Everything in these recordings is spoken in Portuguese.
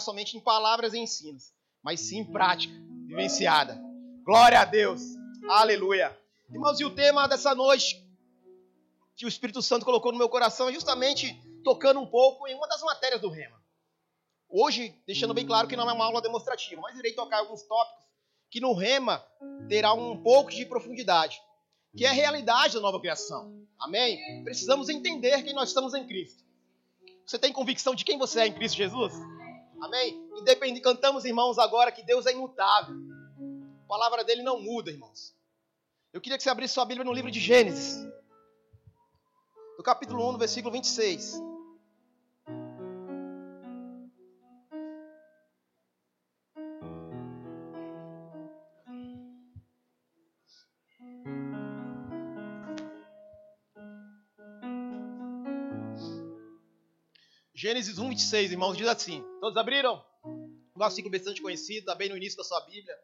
somente em palavras e ensinos, mas sim em prática, vivenciada. Glória a Deus. Aleluia. Irmãos, e o tema dessa noite que o Espírito Santo colocou no meu coração é justamente tocando um pouco em uma das matérias do Rema. Hoje, deixando bem claro que não é uma aula demonstrativa, mas irei tocar alguns tópicos que no Rema terá um pouco de profundidade, que é a realidade da nova criação. Amém? Precisamos entender que nós estamos em Cristo. Você tem convicção de quem você é em Cristo Jesus? Amém? Independente, cantamos, irmãos, agora que Deus é imutável. A palavra dele não muda, irmãos. Eu queria que você abrisse sua Bíblia no livro de Gênesis, no capítulo 1, no versículo 26. Gênesis 1, 26, irmãos, diz assim: Todos abriram? Um versículo bastante conhecido, está bem no início da sua Bíblia.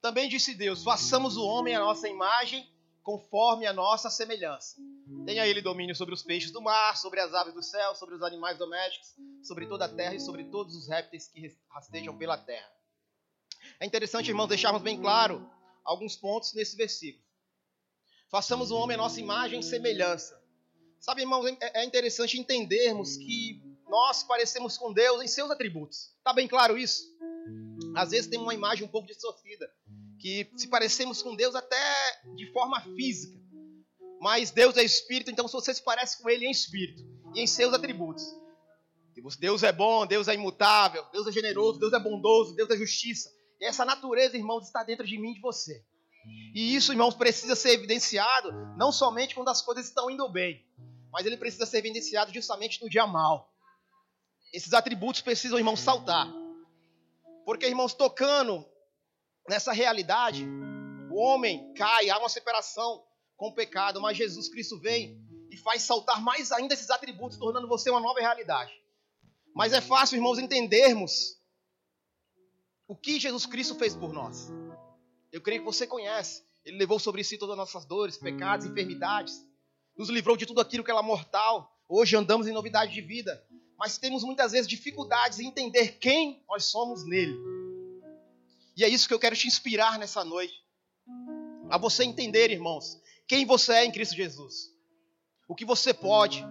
Também disse Deus: Façamos o homem a nossa imagem, conforme a nossa semelhança. Tenha ele domínio sobre os peixes do mar, sobre as aves do céu, sobre os animais domésticos, sobre toda a terra e sobre todos os répteis que rastejam pela terra. É interessante, irmãos, deixarmos bem claro alguns pontos nesse versículo. Façamos o homem a nossa imagem e semelhança. Sabe, irmãos, é, é interessante entendermos que nós parecemos com Deus em seus atributos. Está bem claro isso? Às vezes tem uma imagem um pouco distorcida, que se parecemos com Deus até de forma física. Mas Deus é espírito, então você se parece com ele em espírito e em seus atributos. Deus é bom, Deus é imutável, Deus é generoso, Deus é bondoso, Deus é justiça. E essa natureza, irmãos, está dentro de mim e de você. E isso, irmãos, precisa ser evidenciado não somente quando as coisas estão indo bem, mas ele precisa ser evidenciado justamente no dia mal. Esses atributos precisam, irmãos, saltar. Porque, irmãos, tocando nessa realidade, o homem cai, há uma separação com o pecado, mas Jesus Cristo vem e faz saltar mais ainda esses atributos, tornando você uma nova realidade. Mas é fácil, irmãos, entendermos o que Jesus Cristo fez por nós. Eu creio que você conhece. Ele levou sobre si todas as nossas dores, pecados, enfermidades. Nos livrou de tudo aquilo que era mortal. Hoje andamos em novidade de vida mas temos muitas vezes dificuldades em entender quem nós somos nele. E é isso que eu quero te inspirar nessa noite. A você entender, irmãos, quem você é em Cristo Jesus. O que você pode.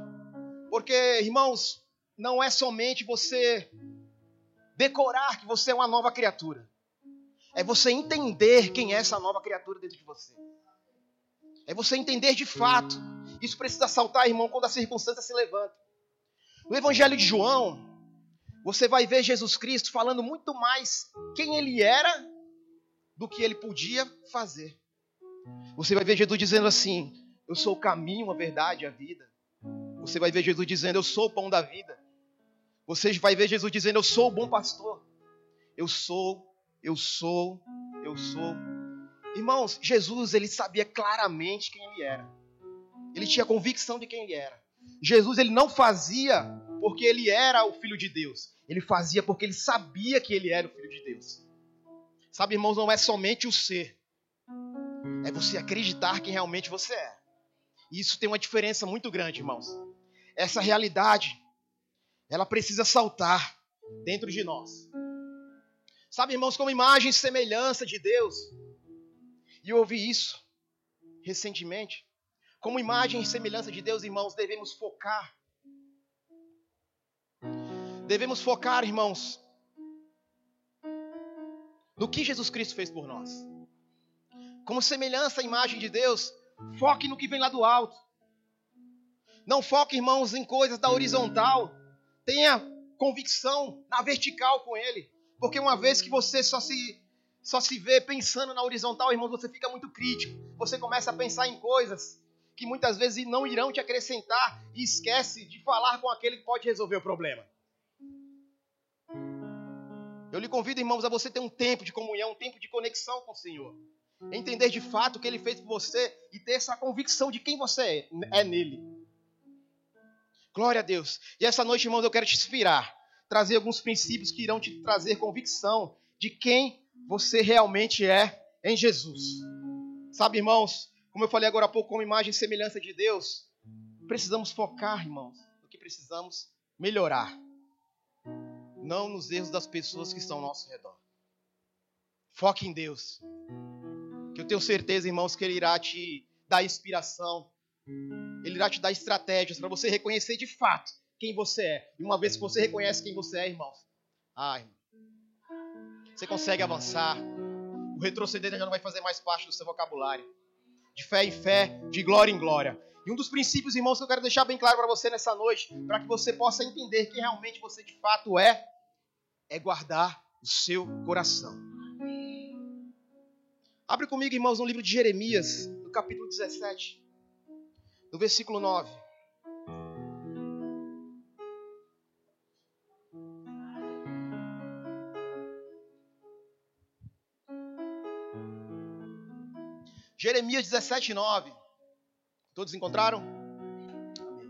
Porque, irmãos, não é somente você decorar que você é uma nova criatura. É você entender quem é essa nova criatura dentro de você. É você entender de fato. Isso precisa saltar, irmão, quando a circunstância se levanta. No Evangelho de João, você vai ver Jesus Cristo falando muito mais quem ele era do que ele podia fazer. Você vai ver Jesus dizendo assim: Eu sou o caminho, a verdade a vida. Você vai ver Jesus dizendo: Eu sou o pão da vida. Você vai ver Jesus dizendo: Eu sou o bom pastor. Eu sou, eu sou, eu sou. Irmãos, Jesus ele sabia claramente quem ele era. Ele tinha convicção de quem ele era. Jesus ele não fazia porque ele era o filho de Deus. Ele fazia porque ele sabia que ele era o filho de Deus. Sabe, irmãos, não é somente o ser. É você acreditar quem realmente você é. E isso tem uma diferença muito grande, irmãos. Essa realidade, ela precisa saltar dentro de nós. Sabe, irmãos, como imagem e semelhança de Deus. E eu ouvi isso recentemente. Como imagem e semelhança de Deus, irmãos, devemos focar. Devemos focar, irmãos, no que Jesus Cristo fez por nós. Como semelhança à imagem de Deus, foque no que vem lá do alto. Não foque, irmãos, em coisas da horizontal. Tenha convicção na vertical com Ele. Porque uma vez que você só se, só se vê pensando na horizontal, irmãos, você fica muito crítico. Você começa a pensar em coisas que muitas vezes não irão te acrescentar e esquece de falar com aquele que pode resolver o problema. Eu lhe convido, irmãos, a você ter um tempo de comunhão, um tempo de conexão com o Senhor. Entender de fato o que Ele fez por você e ter essa convicção de quem você é, é nele. Glória a Deus. E essa noite, irmãos, eu quero te inspirar, trazer alguns princípios que irão te trazer convicção de quem você realmente é em Jesus. Sabe, irmãos, como eu falei agora há pouco, como imagem e semelhança de Deus, precisamos focar, irmãos, no que precisamos melhorar. não nos erros das pessoas que estão ao nosso redor. Foque em Deus. Que eu tenho certeza, irmãos, que Ele irá te dar inspiração. Ele irá te dar estratégias para você reconhecer de fato quem você é. E uma vez que você reconhece quem você é, irmãos, ah, irmão, você consegue avançar. O retroceder já não vai fazer mais parte do seu vocabulário. De fé em fé, de glória em glória. E um dos princípios, irmãos, que eu quero deixar bem claro para você nessa noite, para que você possa entender quem realmente você de fato é, é guardar o seu coração. Abre comigo, irmãos, no livro de Jeremias, no capítulo 17, no versículo 9. Jeremias 17, 9. Todos encontraram? Amém.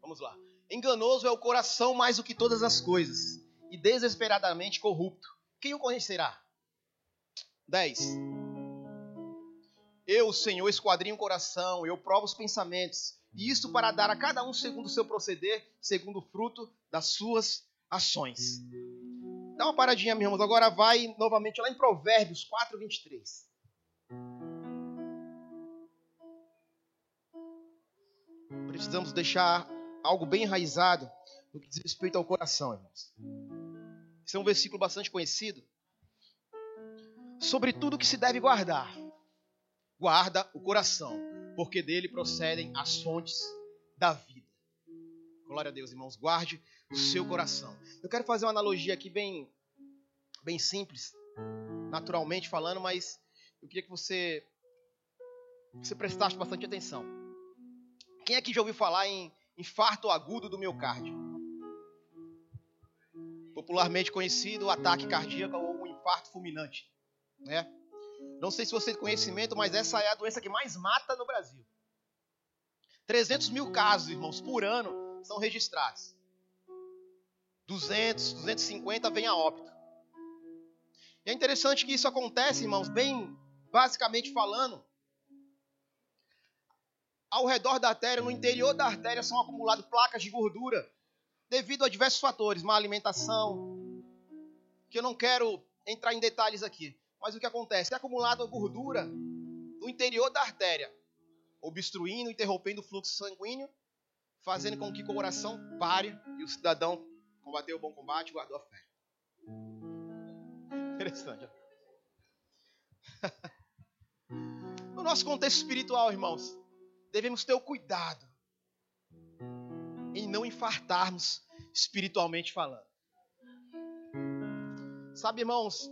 Vamos lá. Enganoso é o coração mais do que todas as coisas, e desesperadamente corrupto. Quem o conhecerá? 10. Eu, Senhor, esquadrinho o coração, eu provo os pensamentos, e isto para dar a cada um segundo o seu proceder, segundo o fruto das suas ações. Dá uma paradinha, meus irmãos. Agora vai novamente lá em Provérbios 4, 23. Precisamos deixar algo bem enraizado no que diz respeito ao coração, irmãos. Esse é um versículo bastante conhecido. Sobre tudo que se deve guardar, guarda o coração, porque dele procedem as fontes da vida. Glória a Deus, irmãos. Guarde o seu coração. Eu quero fazer uma analogia aqui bem, bem simples, naturalmente falando, mas eu queria que você, que você prestasse bastante atenção. Quem aqui já ouviu falar em infarto agudo do miocárdio? Popularmente conhecido, o ataque cardíaco ou o infarto fulminante, né? Não sei se você tem conhecimento, mas essa é a doença que mais mata no Brasil. 300 mil casos, irmãos, por ano são registrados. 200, 250 vem a óbito. E é interessante que isso acontece, irmãos, bem basicamente falando, ao redor da artéria, no interior da artéria, são acumuladas placas de gordura devido a diversos fatores, má alimentação, que eu não quero entrar em detalhes aqui. Mas o que acontece? É acumulada gordura no interior da artéria, obstruindo, interrompendo o fluxo sanguíneo, fazendo com que o coração pare e o cidadão combateu o bom combate e guardou a fé. Interessante. no nosso contexto espiritual, irmãos, devemos ter o cuidado em não infartarmos espiritualmente falando. Sabe, irmãos,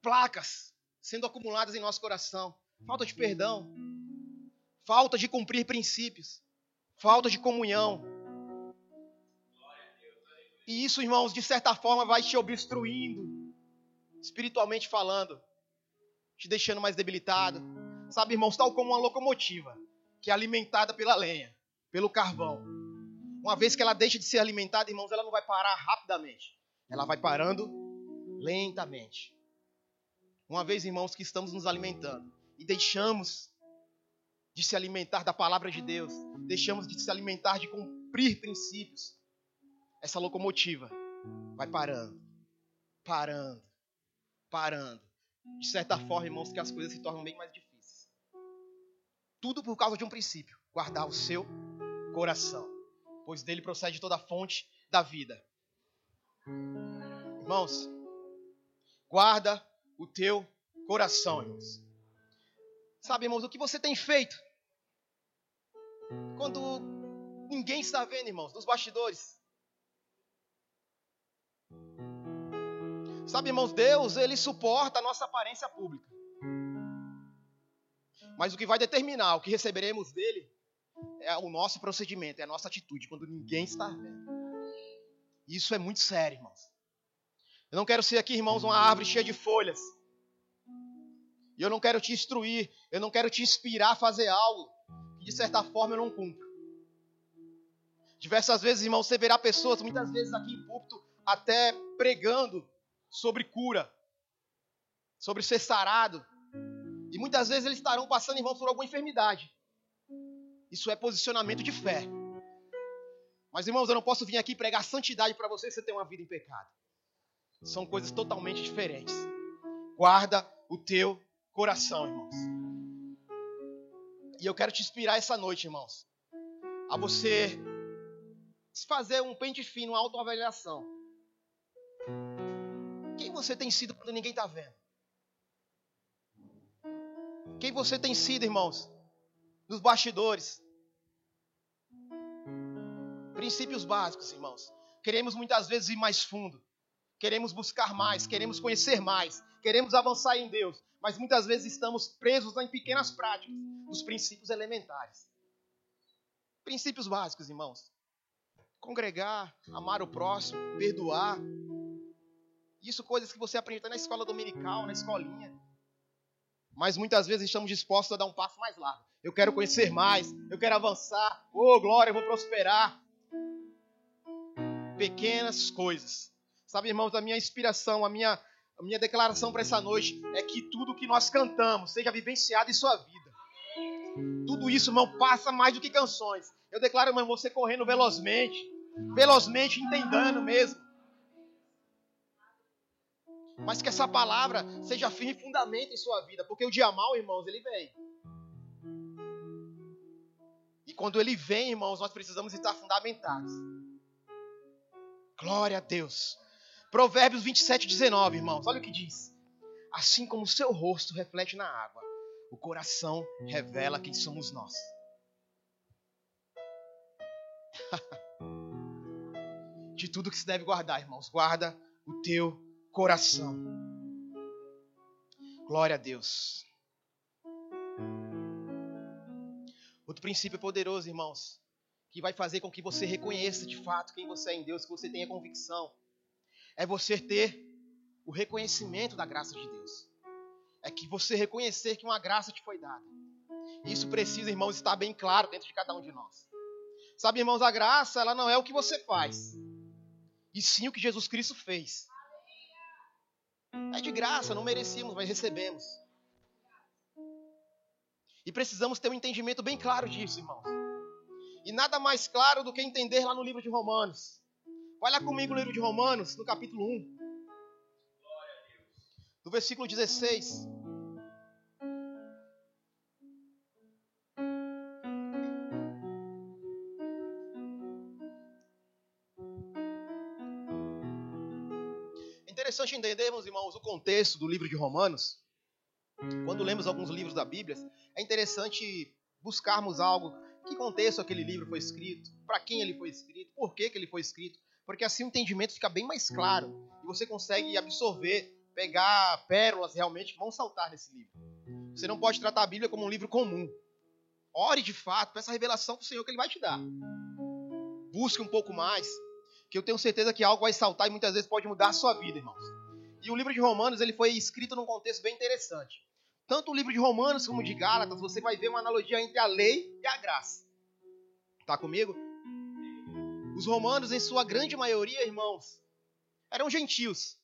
placas sendo acumuladas em nosso coração, falta de perdão, falta de cumprir princípios, falta de comunhão. E isso, irmãos, de certa forma vai te obstruindo, espiritualmente falando, te deixando mais debilitado. Sabe, irmãos, tal como uma locomotiva que é alimentada pela lenha, pelo carvão. Uma vez que ela deixa de ser alimentada, irmãos, ela não vai parar rapidamente. Ela vai parando lentamente. Uma vez, irmãos, que estamos nos alimentando e deixamos de se alimentar da palavra de Deus, deixamos de se alimentar de cumprir princípios, essa locomotiva vai parando, parando, parando. De certa forma, irmãos, que as coisas se tornam bem mais difíceis. Tudo por causa de um princípio: guardar o seu coração, pois dele procede toda a fonte da vida. Irmãos, guarda o teu coração, irmãos. Sabe, irmãos, o que você tem feito? Quando ninguém está vendo, irmãos, nos bastidores. Sabe, irmãos, Deus, ele suporta a nossa aparência pública. Mas o que vai determinar o que receberemos dele é o nosso procedimento, é a nossa atitude, quando ninguém está vendo. Isso é muito sério, irmãos. Eu não quero ser aqui, irmãos, uma árvore cheia de folhas. E eu não quero te instruir, eu não quero te inspirar a fazer algo que de certa forma eu não cumpro. Diversas vezes, irmãos, você verá pessoas, muitas vezes aqui em púlpito, até pregando sobre cura, sobre ser sarado, e muitas vezes eles estarão passando, irmãos, por alguma enfermidade. Isso é posicionamento de fé. Mas, irmãos, eu não posso vir aqui pregar santidade para você e você ter uma vida em pecado. São coisas totalmente diferentes. Guarda o teu coração, irmãos. E eu quero te inspirar essa noite, irmãos, a você fazer um pente fino, uma autoavaliação. Quem você tem sido quando ninguém está vendo? Quem você tem sido, irmãos? Nos bastidores. Princípios básicos, irmãos. Queremos muitas vezes ir mais fundo. Queremos buscar mais, queremos conhecer mais, queremos avançar em Deus, mas muitas vezes estamos presos em pequenas práticas dos princípios elementares. Princípios básicos, irmãos. Congregar, amar o próximo, perdoar. Isso coisas que você aprende na escola dominical, na escolinha. Mas muitas vezes estamos dispostos a dar um passo mais largo. Eu quero conhecer mais, eu quero avançar. Oh, glória, eu vou prosperar. Pequenas coisas. Sabe, irmãos, a minha inspiração, a minha, a minha declaração para essa noite é que tudo que nós cantamos seja vivenciado em sua vida. Tudo isso, irmão, passa mais do que canções. Eu declaro, irmão, você correndo velozmente, velozmente entendendo mesmo mas que essa palavra seja firme fundamento em sua vida, porque o dia mal, irmãos, ele vem. E quando ele vem, irmãos, nós precisamos estar fundamentados. Glória a Deus. Provérbios 27, 19, irmãos, olha o que diz. Assim como o seu rosto reflete na água, o coração revela quem somos nós. De tudo que se deve guardar, irmãos, guarda o teu coração. Glória a Deus. Outro princípio poderoso, irmãos, que vai fazer com que você reconheça de fato quem você é em Deus, que você tenha convicção, é você ter o reconhecimento da graça de Deus. É que você reconhecer que uma graça te foi dada. Isso precisa, irmãos, estar bem claro dentro de cada um de nós. Sabe, irmãos, a graça, ela não é o que você faz, e sim o que Jesus Cristo fez. É de graça, não merecíamos, mas recebemos. E precisamos ter um entendimento bem claro disso, irmãos. E nada mais claro do que entender lá no livro de Romanos. Olha comigo no livro de Romanos, no capítulo 1. Do versículo 16. Interessante entendermos, irmãos, o contexto do livro de Romanos. Quando lemos alguns livros da Bíblia, é interessante buscarmos algo. Que contexto aquele livro foi escrito? Para quem ele foi escrito? Por que, que ele foi escrito? Porque assim o entendimento fica bem mais claro. E você consegue absorver, pegar pérolas realmente que vão saltar nesse livro. Você não pode tratar a Bíblia como um livro comum. Ore de fato, peça a revelação para o Senhor que Ele vai te dar. Busque um pouco mais que eu tenho certeza que algo vai saltar e muitas vezes pode mudar a sua vida, irmãos. E o livro de Romanos ele foi escrito num contexto bem interessante. Tanto o livro de Romanos como o de Gálatas, você vai ver uma analogia entre a lei e a graça. Tá comigo? Os romanos, em sua grande maioria, irmãos, eram gentios.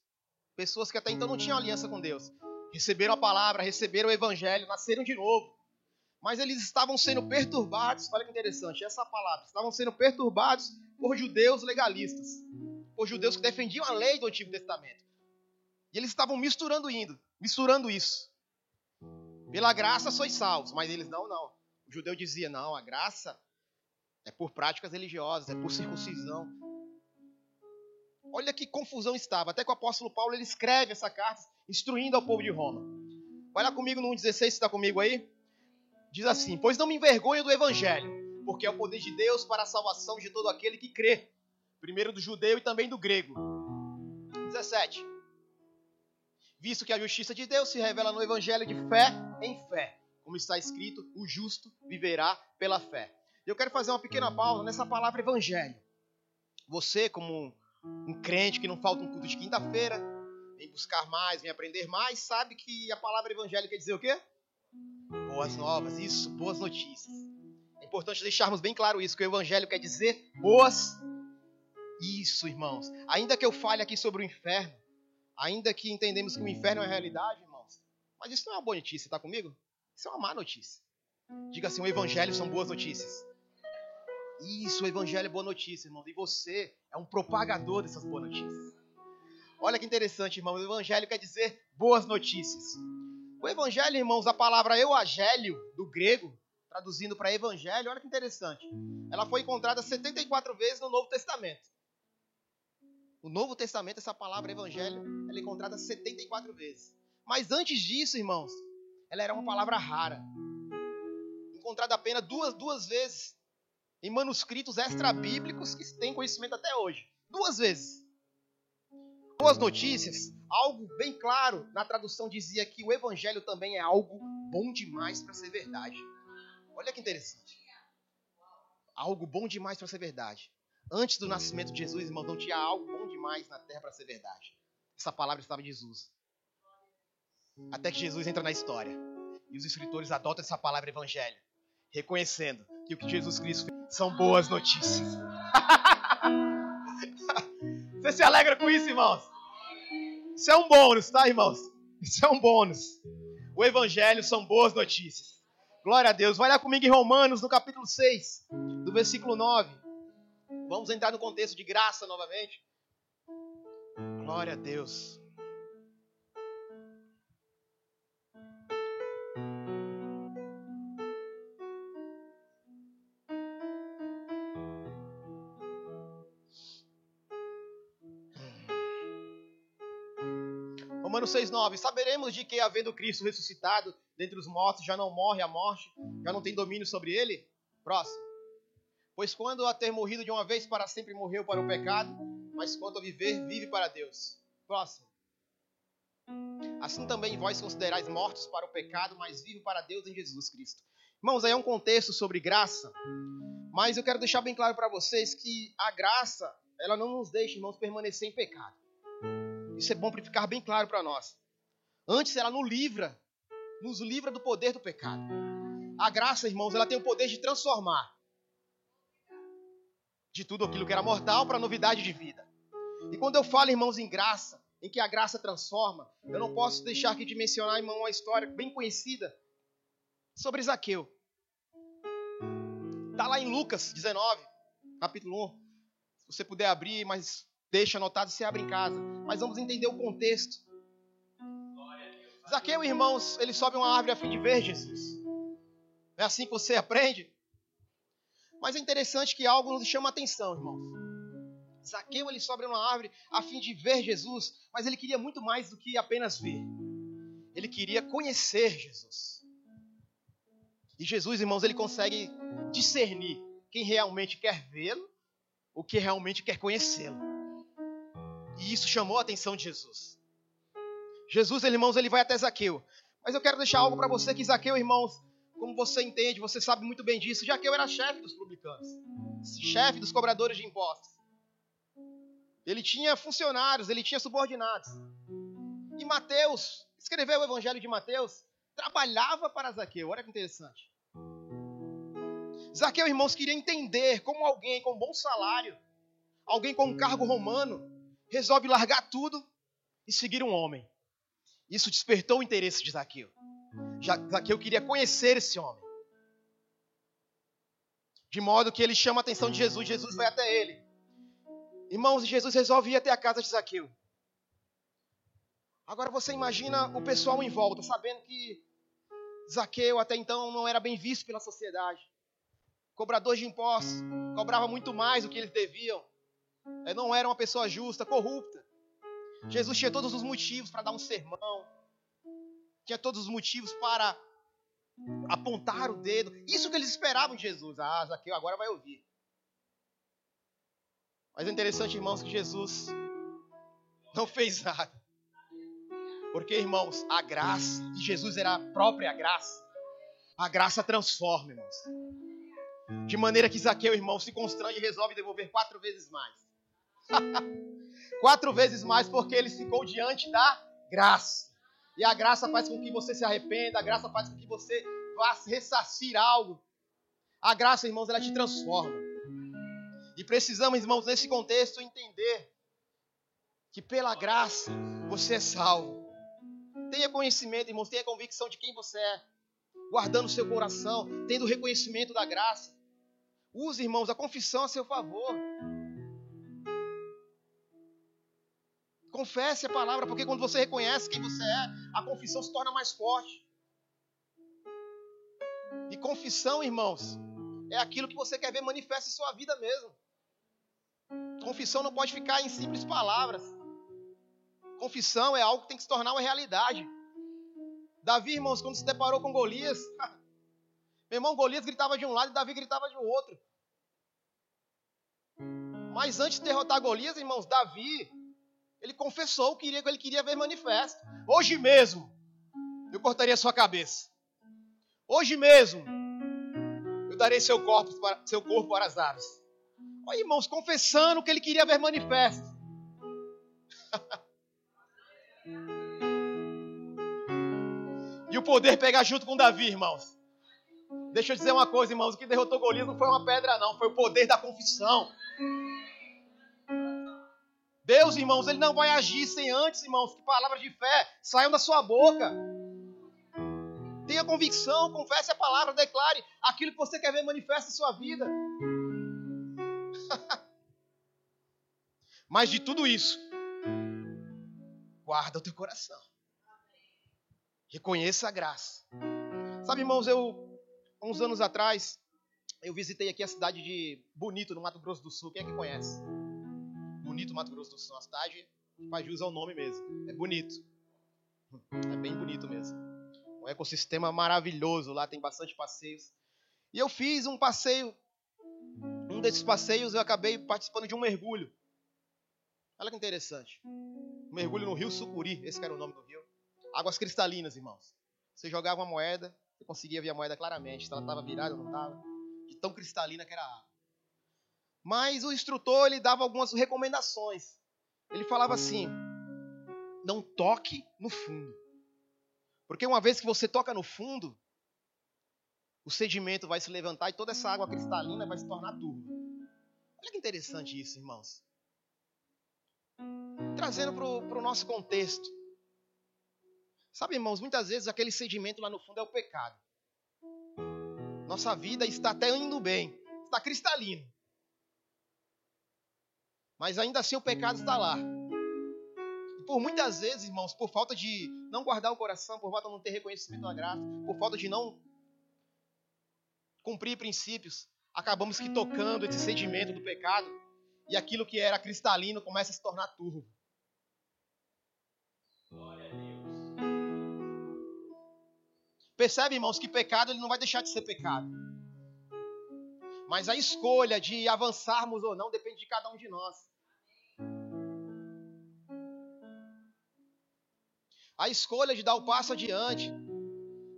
Pessoas que até então não tinham aliança com Deus. Receberam a palavra, receberam o evangelho, nasceram de novo. Mas eles estavam sendo perturbados, olha que interessante, essa palavra, estavam sendo perturbados por judeus legalistas, por judeus que defendiam a lei do Antigo Testamento. E eles estavam misturando indo, misturando isso. Pela graça sois salvos, mas eles não, não. O judeu dizia: "Não, a graça é por práticas religiosas, é por circuncisão". Olha que confusão estava. Até que o apóstolo Paulo ele escreve essa carta instruindo ao povo de Roma. Olha comigo no 1,16, está comigo aí? Diz assim: Pois não me envergonho do evangelho, porque é o poder de Deus para a salvação de todo aquele que crê, primeiro do judeu e também do grego. 17. Visto que a justiça de Deus se revela no evangelho de fé em fé, como está escrito, o justo viverá pela fé. Eu quero fazer uma pequena pausa nessa palavra evangelho. Você, como um crente que não falta um culto de quinta-feira, vem buscar mais, vem aprender mais, sabe que a palavra evangelho quer dizer o quê? Boas novas, isso, boas notícias importante deixarmos bem claro isso, que o evangelho quer dizer boas. Isso, irmãos. Ainda que eu fale aqui sobre o inferno, ainda que entendemos que o inferno é a realidade, irmãos, mas isso não é uma boa notícia, está comigo? Isso é uma má notícia. Diga assim: o evangelho são boas notícias. Isso, o evangelho é boa notícia, irmãos. E você é um propagador dessas boas notícias. Olha que interessante, irmãos. O evangelho quer dizer boas notícias. O evangelho, irmãos, a palavra euagélio, do grego, traduzindo para evangelho, olha que interessante. Ela foi encontrada 74 vezes no Novo Testamento. O Novo Testamento, essa palavra evangelho, ela é encontrada 74 vezes. Mas antes disso, irmãos, ela era uma palavra rara. Encontrada apenas duas, duas vezes em manuscritos extra-bíblicos que têm conhecimento até hoje. Duas vezes. Boas notícias, algo bem claro na tradução dizia que o evangelho também é algo bom demais para ser verdade. Olha que interessante. Algo bom demais para ser verdade. Antes do nascimento de Jesus, irmãos, não tinha algo bom demais na terra para ser verdade. Essa palavra estava em Jesus. Até que Jesus entra na história. E os escritores adotam essa palavra evangelho, reconhecendo que o que Jesus Cristo fez são boas notícias. Você se alegra com isso, irmãos? Isso é um bônus, tá, irmãos? Isso é um bônus. O evangelho são boas notícias. Glória a Deus. Vai lá comigo em Romanos, no capítulo 6, do versículo 9. Vamos entrar no contexto de graça novamente. Glória a Deus. Romanos 6,9: Saberemos de que, havendo Cristo ressuscitado dentre os mortos, já não morre a morte, já não tem domínio sobre ele? Próximo. Pois quando a ter morrido de uma vez para sempre morreu para o pecado, mas quanto a viver, vive para Deus. Próximo. Assim também vós considerais mortos para o pecado, mas vive para Deus em Jesus Cristo. Irmãos, aí é um contexto sobre graça, mas eu quero deixar bem claro para vocês que a graça, ela não nos deixa, irmãos, permanecer em pecado. Isso é bom para ficar bem claro para nós. Antes ela nos livra, nos livra do poder do pecado. A graça, irmãos, ela tem o poder de transformar de tudo aquilo que era mortal para novidade de vida. E quando eu falo, irmãos, em graça, em que a graça transforma, eu não posso deixar aqui de mencionar, irmão, uma história bem conhecida sobre Zaqueu. Está lá em Lucas 19, capítulo 1. Se você puder abrir, mas deixa anotado, você abre em casa. Mas vamos entender o contexto. Zaqueu, irmãos, ele sobe uma árvore a fim de ver Jesus. É assim que você aprende? Mas é interessante que algo nos chama a atenção, irmãos. Zaqueu ele sobe uma árvore a fim de ver Jesus, mas ele queria muito mais do que apenas ver. Ele queria conhecer Jesus. E Jesus, irmãos, ele consegue discernir quem realmente quer vê-lo ou quem realmente quer conhecê-lo. E isso chamou a atenção de Jesus. Jesus, irmãos, ele vai até Zaqueu. Mas eu quero deixar algo para você que Zaqueu, irmãos, como você entende, você sabe muito bem disso, já que eu era chefe dos publicanos, chefe dos cobradores de impostos. Ele tinha funcionários, ele tinha subordinados. E Mateus, escreveu o evangelho de Mateus, trabalhava para Zaqueu. Olha que interessante. Zaqueu, irmãos, queria entender como alguém com bom salário, alguém com um cargo romano, resolve largar tudo e seguir um homem. Isso despertou o interesse de Zaqueu. Zaqueu queria conhecer esse homem. De modo que ele chama a atenção de Jesus, Jesus vai até ele. Irmãos, Jesus resolve ir até a casa de Zaqueu. Agora você imagina o pessoal em volta, sabendo que Zaqueu até então não era bem visto pela sociedade. Cobrador de impostos, cobrava muito mais do que eles deviam. Não era uma pessoa justa, corrupta. Jesus tinha todos os motivos para dar um sermão, tinha todos os motivos para apontar o dedo. Isso que eles esperavam de Jesus. Ah, Zaqueu agora vai ouvir. Mas é interessante, irmãos, que Jesus não fez nada. Porque, irmãos, a graça de Jesus era a própria graça. A graça transforma, irmãos. De maneira que Zaqueu, irmão, se constrange e resolve devolver quatro vezes mais. quatro vezes mais porque ele ficou diante da graça. E a graça faz com que você se arrependa, a graça faz com que você vá ressarcir algo. A graça, irmãos, ela te transforma. E precisamos, irmãos, nesse contexto entender que pela graça você é salvo. Tenha conhecimento, irmãos, tenha convicção de quem você é, guardando seu coração, tendo reconhecimento da graça. Use, irmãos, a confissão a seu favor. Confesse a palavra, porque quando você reconhece quem você é, a confissão se torna mais forte. E confissão, irmãos, é aquilo que você quer ver manifesta em sua vida mesmo. Confissão não pode ficar em simples palavras. Confissão é algo que tem que se tornar uma realidade. Davi, irmãos, quando se deparou com Golias, meu irmão, Golias gritava de um lado e Davi gritava de outro. Mas antes de derrotar Golias, irmãos, Davi, ele confessou que ele queria ver manifesto. Hoje mesmo, eu cortaria sua cabeça. Hoje mesmo, eu darei seu corpo para, seu corpo para as aves. Olha, irmãos, confessando que ele queria ver manifesto. e o poder pegar junto com Davi, irmãos. Deixa eu dizer uma coisa, irmãos. O que derrotou Golias não foi uma pedra, não. Foi o poder da confissão. Deus, irmãos, Ele não vai agir sem antes, irmãos, que palavras de fé saiam da sua boca. Tenha convicção, confesse a palavra, declare aquilo que você quer ver manifesta em sua vida. Mas de tudo isso, guarda o teu coração. Reconheça a graça. Sabe, irmãos, eu, uns anos atrás, eu visitei aqui a cidade de Bonito, no Mato Grosso do Sul. Quem é que conhece? Bonito, Mato Grosso do Sul. Uma cidade, faz jus ao nome mesmo. É bonito. É bem bonito mesmo. Um ecossistema maravilhoso. Lá tem bastante passeios. E eu fiz um passeio. Um desses passeios eu acabei participando de um mergulho. Olha que interessante. Um mergulho no rio Sucuri. Esse era o nome do rio. Águas cristalinas, irmãos. Você jogava uma moeda, você conseguia ver a moeda claramente. Se ela estava virada ou não estava. De tão cristalina que era a água. Mas o instrutor ele dava algumas recomendações. Ele falava assim: não toque no fundo. Porque uma vez que você toca no fundo, o sedimento vai se levantar e toda essa água cristalina vai se tornar turva. Olha que interessante isso, irmãos. Trazendo para o nosso contexto. Sabe, irmãos, muitas vezes aquele sedimento lá no fundo é o pecado. Nossa vida está até indo bem, está cristalino. Mas ainda assim o pecado está lá. E por muitas vezes, irmãos, por falta de não guardar o coração, por falta de não ter reconhecimento da graça, por falta de não cumprir princípios, acabamos que tocando esse sedimento do pecado e aquilo que era cristalino começa a se tornar turvo. Percebe, irmãos, que pecado ele não vai deixar de ser pecado. Mas a escolha de avançarmos ou não depende de cada um de nós. A escolha de dar o passo adiante,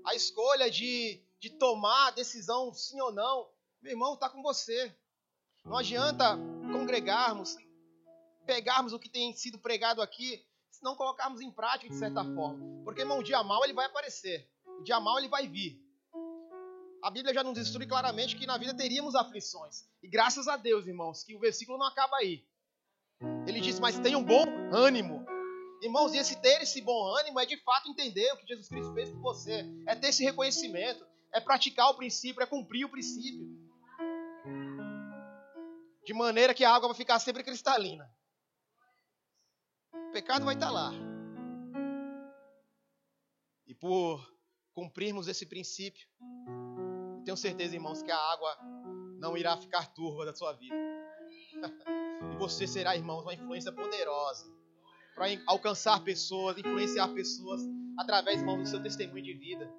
a escolha de, de tomar a decisão sim ou não, meu irmão, está com você. Não adianta congregarmos, pegarmos o que tem sido pregado aqui, se não colocarmos em prática de certa forma. Porque, irmão, o dia mal ele vai aparecer, o dia mal ele vai vir. A Bíblia já nos instrui claramente que na vida teríamos aflições. E graças a Deus, irmãos, que o versículo não acaba aí. Ele diz: Mas tenham bom ânimo, Irmãos, e esse ter esse bom ânimo é de fato entender o que Jesus Cristo fez por você. É ter esse reconhecimento. É praticar o princípio, é cumprir o princípio. De maneira que a água vai ficar sempre cristalina. O pecado vai estar lá. E por cumprirmos esse princípio, tenho certeza, irmãos, que a água não irá ficar turva da sua vida. e você será, irmãos, uma influência poderosa para alcançar pessoas, influenciar pessoas através, irmão, do seu testemunho de vida,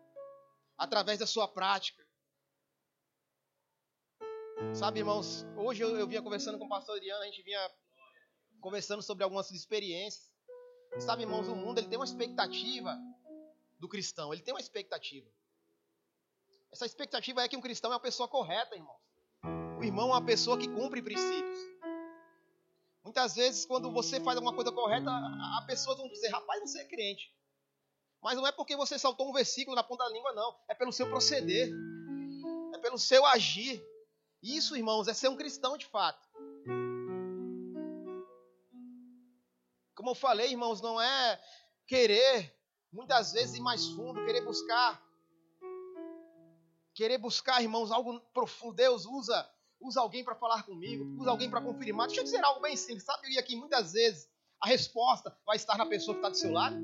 através da sua prática. Sabe, irmãos, hoje eu, eu vinha conversando com o pastor Adriano, a gente vinha conversando sobre algumas experiências. Sabe, irmãos, o mundo ele tem uma expectativa do cristão, ele tem uma expectativa. Essa expectativa é que um cristão é uma pessoa correta, irmãos. O irmão é uma pessoa que cumpre princípios. Muitas vezes, quando você faz alguma coisa correta, a pessoas vão dizer: rapaz, você é crente. Mas não é porque você saltou um versículo na ponta da língua, não. É pelo seu proceder. É pelo seu agir. Isso, irmãos, é ser um cristão de fato. Como eu falei, irmãos, não é querer, muitas vezes, ir mais fundo, querer buscar. Querer buscar, irmãos, algo profundo. Deus usa usa alguém para falar comigo, usa alguém para confirmar. Deixa eu dizer algo bem simples. Sabe aqui muitas vezes a resposta vai estar na pessoa que está do seu lado?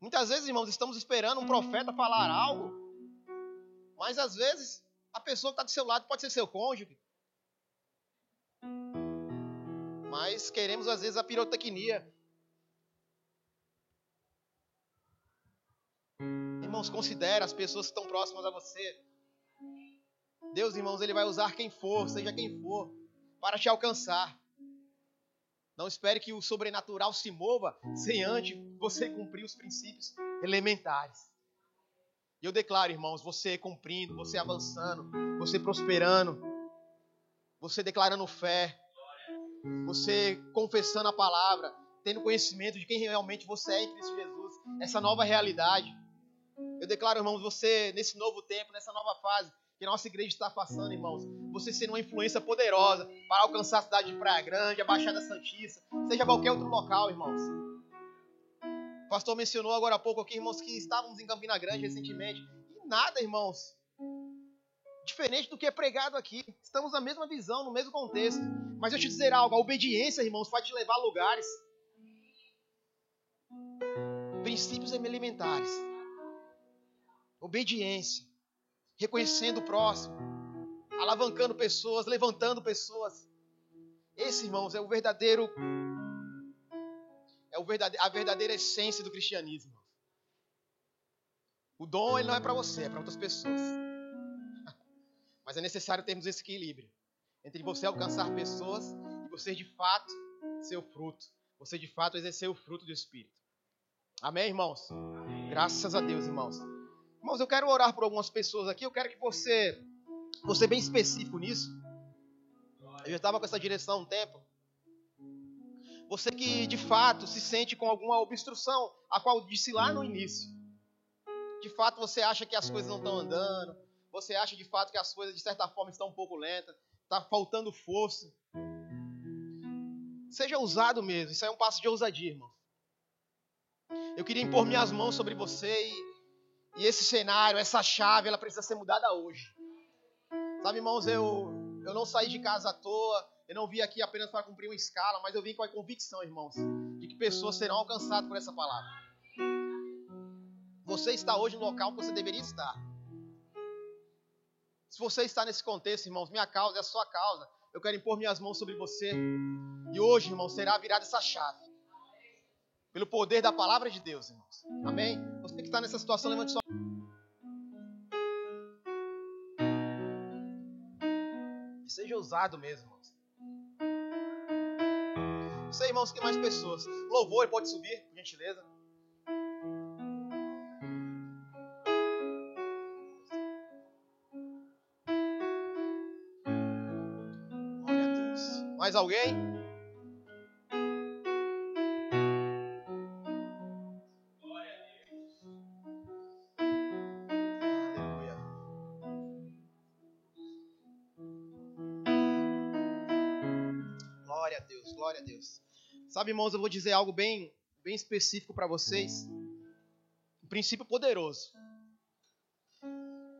Muitas vezes, irmãos, estamos esperando um profeta falar algo, mas às vezes a pessoa que está do seu lado pode ser seu cônjuge. Mas queremos às vezes a pirotecnia. Irmãos, considere as pessoas que estão próximas a você. Deus, irmãos, Ele vai usar quem for, seja quem for, para te alcançar. Não espere que o sobrenatural se mova sem antes você cumprir os princípios elementares. E eu declaro, irmãos, você cumprindo, você avançando, você prosperando, você declarando fé, você confessando a palavra, tendo conhecimento de quem realmente você é em Cristo Jesus, essa nova realidade. Eu declaro, irmãos, você nesse novo tempo, nessa nova fase, que nossa igreja está passando, irmãos. Você sendo uma influência poderosa para alcançar a cidade de Praia Grande, a Baixada Santista, seja qualquer outro local, irmãos. O pastor mencionou agora há pouco aqui, irmãos, que estávamos em Campina Grande recentemente. E nada, irmãos, diferente do que é pregado aqui. Estamos na mesma visão, no mesmo contexto. Mas eu te dizer algo, a obediência, irmãos, vai te levar a lugares. Princípios elementares. Obediência reconhecendo o próximo, alavancando pessoas, levantando pessoas. Esse, irmãos, é o verdadeiro é o verdadeiro, a verdadeira essência do cristianismo. O dom ele não é para você, é para outras pessoas. Mas é necessário termos esse equilíbrio entre você alcançar pessoas e você de fato ser o fruto. Você de fato exercer o fruto do Espírito. Amém, irmãos? Amém. Graças a Deus, irmãos. Irmãos, eu quero orar por algumas pessoas aqui. Eu quero que você, você bem específico nisso. Eu já estava com essa direção há um tempo. Você que de fato se sente com alguma obstrução, a qual disse lá no início. De fato você acha que as coisas não estão andando. Você acha de fato que as coisas de certa forma estão um pouco lentas. Está faltando força. Seja ousado mesmo. Isso é um passo de ousadia, irmão. Eu queria impor minhas mãos sobre você e e esse cenário, essa chave, ela precisa ser mudada hoje. Sabe, irmãos, eu, eu não saí de casa à toa, eu não vim aqui apenas para cumprir uma escala, mas eu vim com a convicção, irmãos, de que pessoas serão alcançadas por essa palavra. Você está hoje no local que você deveria estar. Se você está nesse contexto, irmãos, minha causa é a sua causa. Eu quero impor minhas mãos sobre você. E hoje, irmãos, será virada essa chave. Pelo poder da palavra de Deus, irmãos. Amém? Você que está nessa situação, levante sua Seja ousado mesmo. Não sei, irmãos, tem mais pessoas. Louvor, pode subir, por gentileza. Mais alguém? Sabe, irmãos, eu vou dizer algo bem, bem específico para vocês. Um princípio poderoso.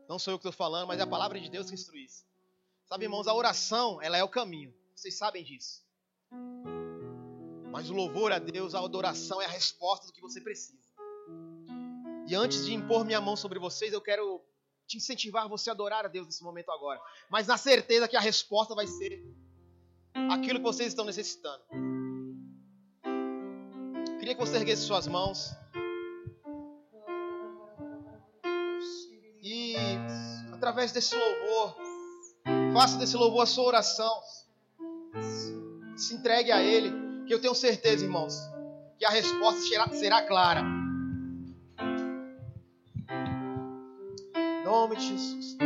Não sou eu que estou falando, mas é a palavra de Deus que instrui isso. Sabe, irmãos, a oração, ela é o caminho. Vocês sabem disso. Mas o louvor a Deus, a adoração é a resposta do que você precisa. E antes de impor minha mão sobre vocês, eu quero te incentivar você a adorar a Deus nesse momento agora. Mas na certeza que a resposta vai ser aquilo que vocês estão necessitando. Queria que você erguesse suas mãos. E através desse louvor, faça desse louvor a sua oração. Se entregue a Ele, que eu tenho certeza, irmãos, que a resposta será, será clara. Em nome de Jesus.